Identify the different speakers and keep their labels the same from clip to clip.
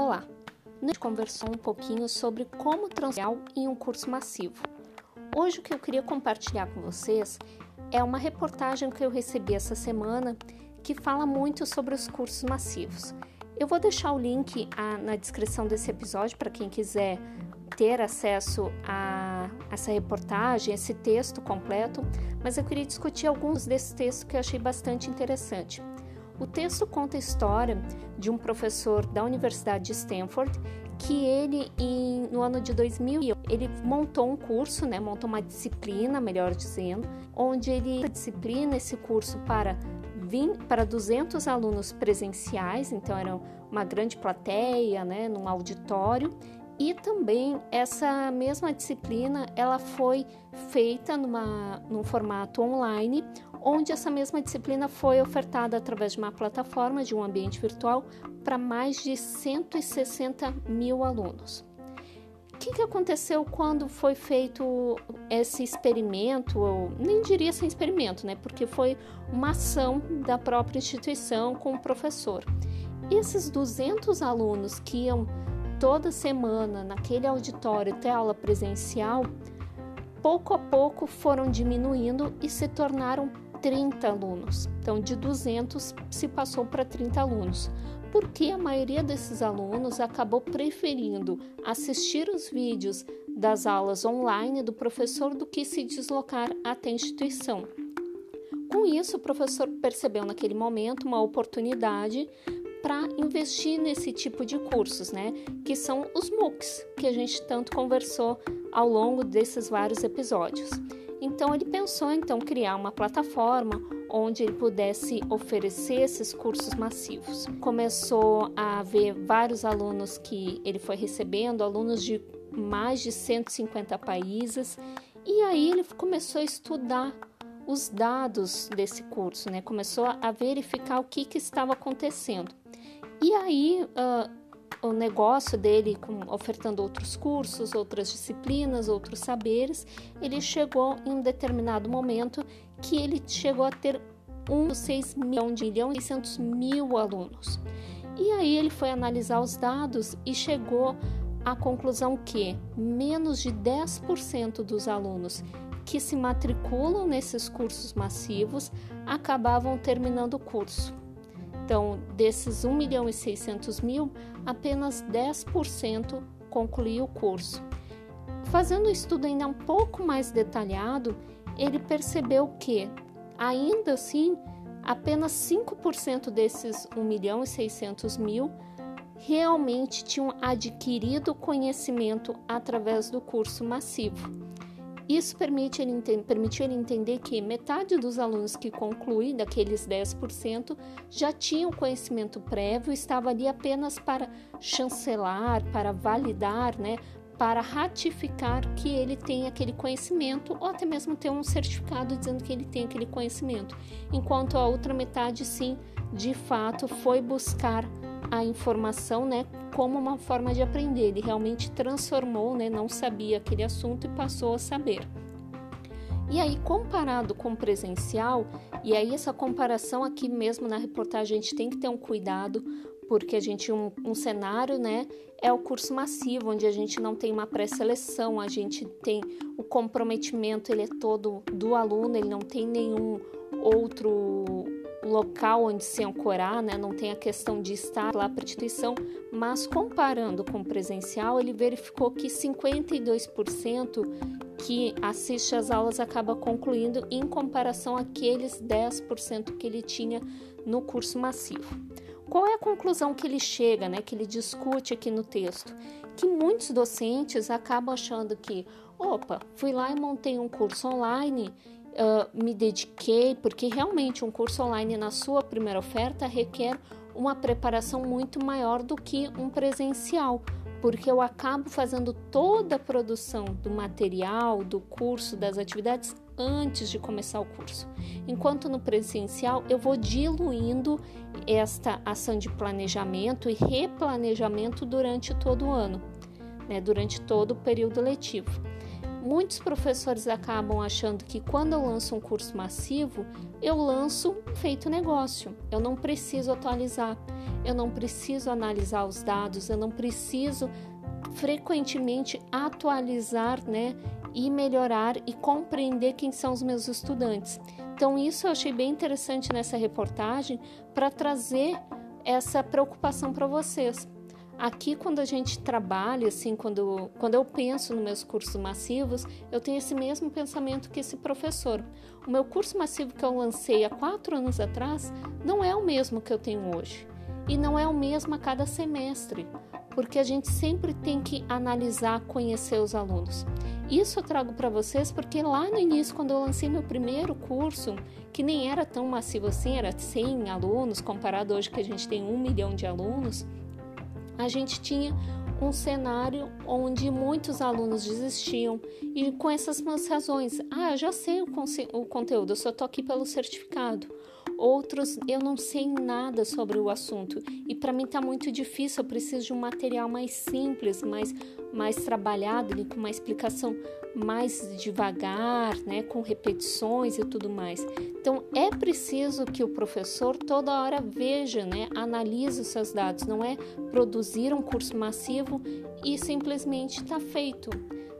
Speaker 1: Olá! Gente conversou um pouquinho sobre como transformar em um curso massivo. Hoje o que eu queria compartilhar com vocês é uma reportagem que eu recebi essa semana que fala muito sobre os cursos massivos. Eu vou deixar o link na descrição desse episódio para quem quiser ter acesso a essa reportagem, esse texto completo, mas eu queria discutir alguns desses textos que eu achei bastante interessante. O texto conta a história de um professor da Universidade de Stanford que ele, em, no ano de 2000, ele montou um curso, né, montou uma disciplina, melhor dizendo, onde ele disciplina esse curso para 20, para 200 alunos presenciais, então era uma grande plateia, né, num auditório, e também essa mesma disciplina ela foi feita numa, num formato online, onde essa mesma disciplina foi ofertada através de uma plataforma de um ambiente virtual para mais de 160 mil alunos. O que, que aconteceu quando foi feito esse experimento? Eu nem diria esse experimento, né? Porque foi uma ação da própria instituição com o professor. Esses 200 alunos que iam toda semana naquele auditório ter aula presencial, pouco a pouco foram diminuindo e se tornaram 30 alunos. Então, de 200 se passou para 30 alunos, porque a maioria desses alunos acabou preferindo assistir os vídeos das aulas online do professor do que se deslocar até a instituição. Com isso, o professor percebeu naquele momento uma oportunidade para investir nesse tipo de cursos, né? Que são os MOOCs, que a gente tanto conversou ao longo desses vários episódios. Então ele pensou então criar uma plataforma onde ele pudesse oferecer esses cursos massivos. Começou a ver vários alunos que ele foi recebendo, alunos de mais de 150 países, e aí ele começou a estudar os dados desse curso, né? Começou a verificar o que, que estava acontecendo. E aí, uh, o negócio dele, ofertando outros cursos, outras disciplinas, outros saberes, ele chegou em um determinado momento que ele chegou a ter 1,6 milhão de milhão e 600 mil alunos. E aí ele foi analisar os dados e chegou à conclusão que menos de 10% dos alunos que se matriculam nesses cursos massivos acabavam terminando o curso. Então, desses 1 milhão e 600 mil, apenas 10% concluiu o curso. Fazendo um estudo ainda um pouco mais detalhado, ele percebeu que, ainda assim, apenas 5% desses 1 milhão e 600 mil realmente tinham adquirido conhecimento através do curso massivo. Isso permite ele, permitiu ele entender que metade dos alunos que concluem, daqueles 10%, já tinham conhecimento prévio, estava ali apenas para chancelar, para validar, né, para ratificar que ele tem aquele conhecimento ou até mesmo ter um certificado dizendo que ele tem aquele conhecimento, enquanto a outra metade sim, de fato, foi buscar a informação, né, como uma forma de aprender. Ele realmente transformou, né, não sabia aquele assunto e passou a saber. E aí, comparado com presencial, e aí essa comparação aqui mesmo na reportagem a gente tem que ter um cuidado, porque a gente um, um cenário, né, é o curso massivo, onde a gente não tem uma pré-seleção, a gente tem o comprometimento, ele é todo do aluno, ele não tem nenhum outro local onde se ancorar, né? não tem a questão de estar lá para instituição, mas comparando com o presencial, ele verificou que 52% que assiste às aulas acaba concluindo em comparação àqueles 10% que ele tinha no curso massivo. Qual é a conclusão que ele chega, né, que ele discute aqui no texto? Que muitos docentes acabam achando que, opa, fui lá e montei um curso online uh, me dediquei, porque realmente um curso online na sua primeira oferta requer uma preparação muito maior do que um presencial, porque eu acabo fazendo toda a produção do material, do curso, das atividades antes de começar o curso. Enquanto no presencial eu vou diluindo esta ação de planejamento e replanejamento durante todo o ano, né, durante todo o período letivo muitos professores acabam achando que quando eu lanço um curso massivo, eu lanço feito negócio. Eu não preciso atualizar, eu não preciso analisar os dados, eu não preciso frequentemente atualizar, né, e melhorar e compreender quem são os meus estudantes. Então isso eu achei bem interessante nessa reportagem para trazer essa preocupação para vocês. Aqui, quando a gente trabalha, assim, quando, quando eu penso nos meus cursos massivos, eu tenho esse mesmo pensamento que esse professor. O meu curso massivo que eu lancei há quatro anos atrás não é o mesmo que eu tenho hoje. E não é o mesmo a cada semestre, porque a gente sempre tem que analisar, conhecer os alunos. Isso eu trago para vocês porque lá no início, quando eu lancei meu primeiro curso, que nem era tão massivo assim, era 100 alunos, comparado hoje que a gente tem um milhão de alunos, a gente tinha um cenário onde muitos alunos desistiam e com essas razões. Ah, eu já sei o, o conteúdo, eu só estou aqui pelo certificado. Outros, eu não sei nada sobre o assunto e para mim está muito difícil. Eu preciso de um material mais simples, mais, mais trabalhado, com uma explicação mais devagar, né, com repetições e tudo mais. Então é preciso que o professor toda hora veja, né, analise os seus dados. Não é produzir um curso massivo e simplesmente está feito.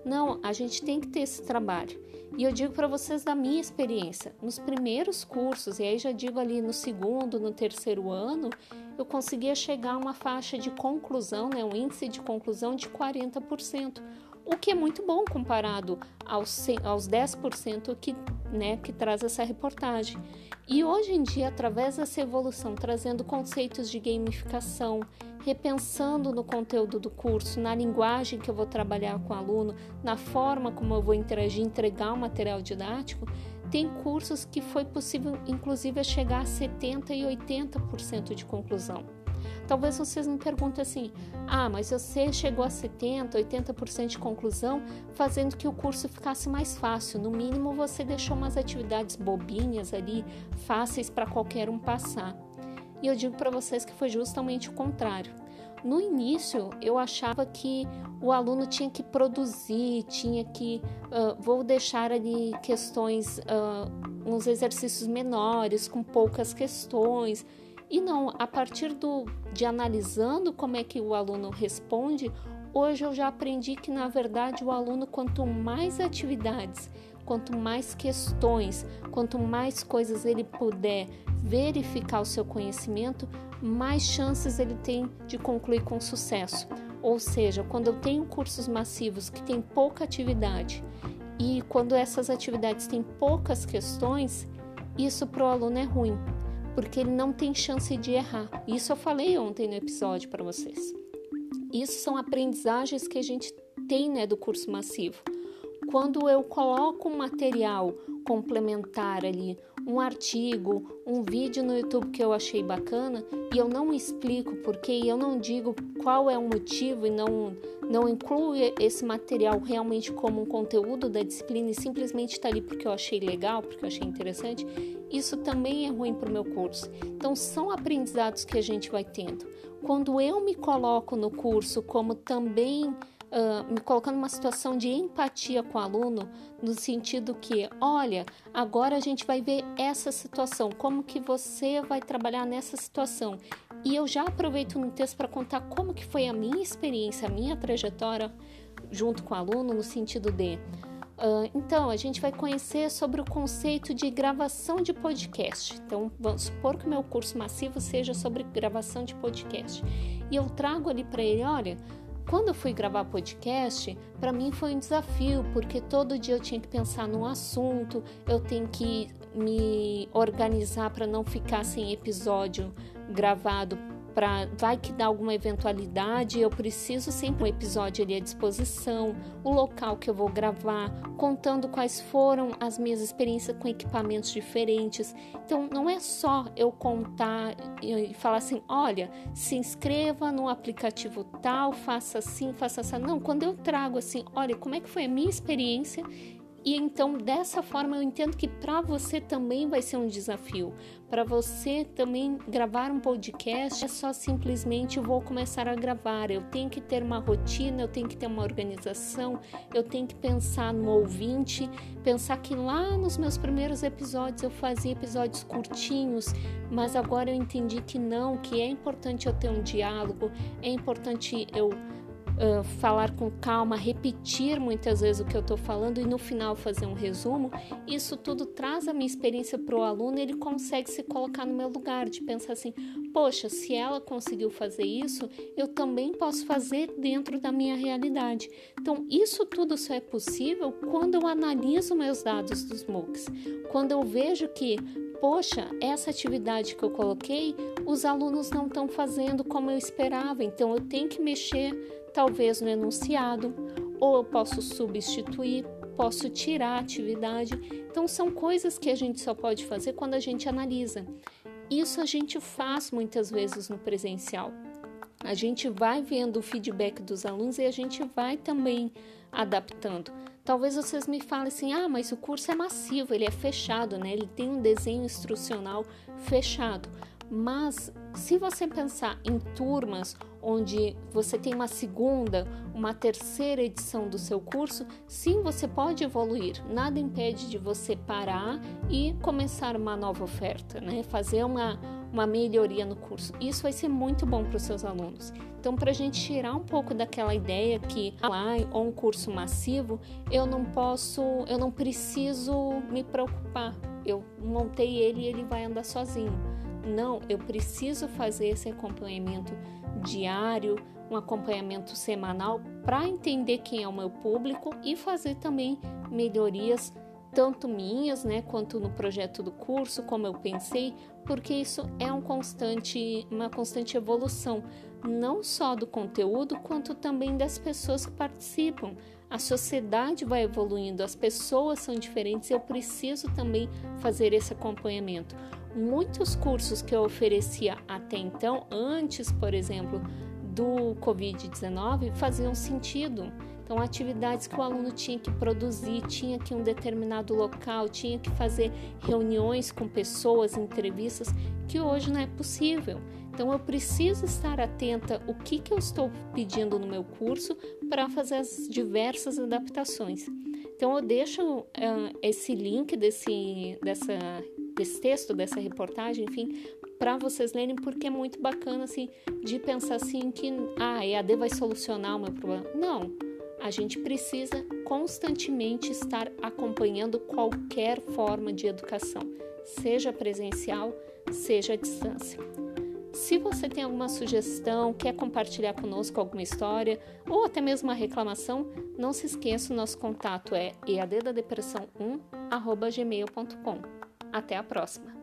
Speaker 1: Não, a gente tem que ter esse trabalho. E eu digo para vocês da minha experiência, nos primeiros cursos, e aí já digo ali no segundo, no terceiro ano, eu conseguia chegar a uma faixa de conclusão, né, um índice de conclusão de 40% o que é muito bom comparado aos, aos 10% que, né, que traz essa reportagem. E hoje em dia, através dessa evolução, trazendo conceitos de gamificação, repensando no conteúdo do curso, na linguagem que eu vou trabalhar com o aluno, na forma como eu vou interagir, entregar o material didático, tem cursos que foi possível, inclusive, chegar a 70% e 80% de conclusão. Talvez vocês me perguntem assim: ah, mas você chegou a 70%, 80% de conclusão, fazendo que o curso ficasse mais fácil. No mínimo, você deixou umas atividades bobinhas ali, fáceis para qualquer um passar. E eu digo para vocês que foi justamente o contrário. No início, eu achava que o aluno tinha que produzir, tinha que. Uh, vou deixar ali questões, uh, uns exercícios menores, com poucas questões e não, a partir do, de analisando como é que o aluno responde, hoje eu já aprendi que na verdade o aluno, quanto mais atividades, quanto mais questões, quanto mais coisas ele puder verificar o seu conhecimento, mais chances ele tem de concluir com sucesso. Ou seja, quando eu tenho cursos massivos que têm pouca atividade e quando essas atividades têm poucas questões, isso para o aluno é ruim, porque ele não tem chance de errar. Isso eu falei ontem no episódio para vocês. Isso são aprendizagens que a gente tem né, do curso massivo. Quando eu coloco um material complementar ali, um artigo, um vídeo no YouTube que eu achei bacana e eu não explico porque eu não digo qual é o motivo e não não incluo esse material realmente como um conteúdo da disciplina e simplesmente está ali porque eu achei legal, porque eu achei interessante, isso também é ruim para o meu curso. Então, são aprendizados que a gente vai tendo. Quando eu me coloco no curso como também Uh, me colocando numa situação de empatia com o aluno, no sentido que, olha, agora a gente vai ver essa situação, como que você vai trabalhar nessa situação. E eu já aproveito no texto para contar como que foi a minha experiência, a minha trajetória junto com o aluno, no sentido de Uh, então, a gente vai conhecer sobre o conceito de gravação de podcast. Então, vamos supor que o meu curso massivo seja sobre gravação de podcast. E eu trago ali para ele: olha, quando eu fui gravar podcast, para mim foi um desafio, porque todo dia eu tinha que pensar num assunto, eu tenho que me organizar para não ficar sem episódio gravado para vai que dá alguma eventualidade, eu preciso sempre um episódio ali à disposição, o local que eu vou gravar, contando quais foram as minhas experiências com equipamentos diferentes. Então não é só eu contar e falar assim, olha, se inscreva no aplicativo tal, faça assim, faça assim. Não, quando eu trago assim, olha, como é que foi a minha experiência E então, dessa forma, eu entendo que para você também vai ser um desafio. Para você também gravar um podcast é só simplesmente vou começar a gravar. Eu tenho que ter uma rotina, eu tenho que ter uma organização, eu tenho que pensar no ouvinte, pensar que lá nos meus primeiros episódios eu fazia episódios curtinhos, mas agora eu entendi que não, que é importante eu ter um diálogo, é importante eu falar com calma, repetir muitas vezes o que eu estou falando e no final fazer um resumo, isso tudo traz a minha experiência para o aluno, ele consegue se colocar no meu lugar, de pensar assim: poxa, se ela conseguiu fazer isso, eu também posso fazer dentro da minha realidade. Então, isso tudo só é possível quando eu analiso meus dados dos MOOCs, quando eu vejo que poxa, essa atividade que eu coloquei, os alunos não estão fazendo como eu esperava, então eu tenho que mexer talvez no enunciado, ou eu posso substituir, posso tirar a atividade. Então, são coisas que a gente só pode fazer quando a gente analisa. Isso a gente faz muitas vezes no presencial. A gente vai vendo o feedback dos alunos e a gente vai também adaptando. Talvez vocês me falem assim: ah, mas o curso é massivo, ele é fechado, né? Ele tem um desenho instrucional fechado. Mas se você pensar em turmas onde você tem uma segunda, uma terceira edição do seu curso, sim, você pode evoluir. Nada impede de você parar e começar uma nova oferta, né? Fazer uma, uma melhoria no curso. Isso vai ser muito bom para os seus alunos. Então, para a gente tirar um pouco daquela ideia que online ou um curso massivo, eu não posso, eu não preciso me preocupar. Eu montei ele e ele vai andar sozinho. Não, eu preciso fazer esse acompanhamento diário, um acompanhamento semanal para entender quem é o meu público e fazer também melhorias tanto minhas, né, quanto no projeto do curso, como eu pensei, porque isso é um constante, uma constante evolução, não só do conteúdo, quanto também das pessoas que participam. A sociedade vai evoluindo, as pessoas são diferentes, eu preciso também fazer esse acompanhamento muitos cursos que eu oferecia até então, antes, por exemplo, do Covid-19, faziam sentido. Então, atividades que o aluno tinha que produzir, tinha que ir um determinado local, tinha que fazer reuniões com pessoas, entrevistas, que hoje não é possível. Então, eu preciso estar atenta o que, que eu estou pedindo no meu curso para fazer as diversas adaptações. Então, eu deixo uh, esse link desse, dessa desse texto, dessa reportagem, enfim, para vocês lerem, porque é muito bacana, assim, de pensar assim que, ah, a EAD vai solucionar o meu problema. Não, a gente precisa constantemente estar acompanhando qualquer forma de educação, seja presencial, seja à distância. Se você tem alguma sugestão, quer compartilhar conosco alguma história ou até mesmo uma reclamação, não se esqueça, o nosso contato é eaddadepressão1@gmail.com. Até a próxima!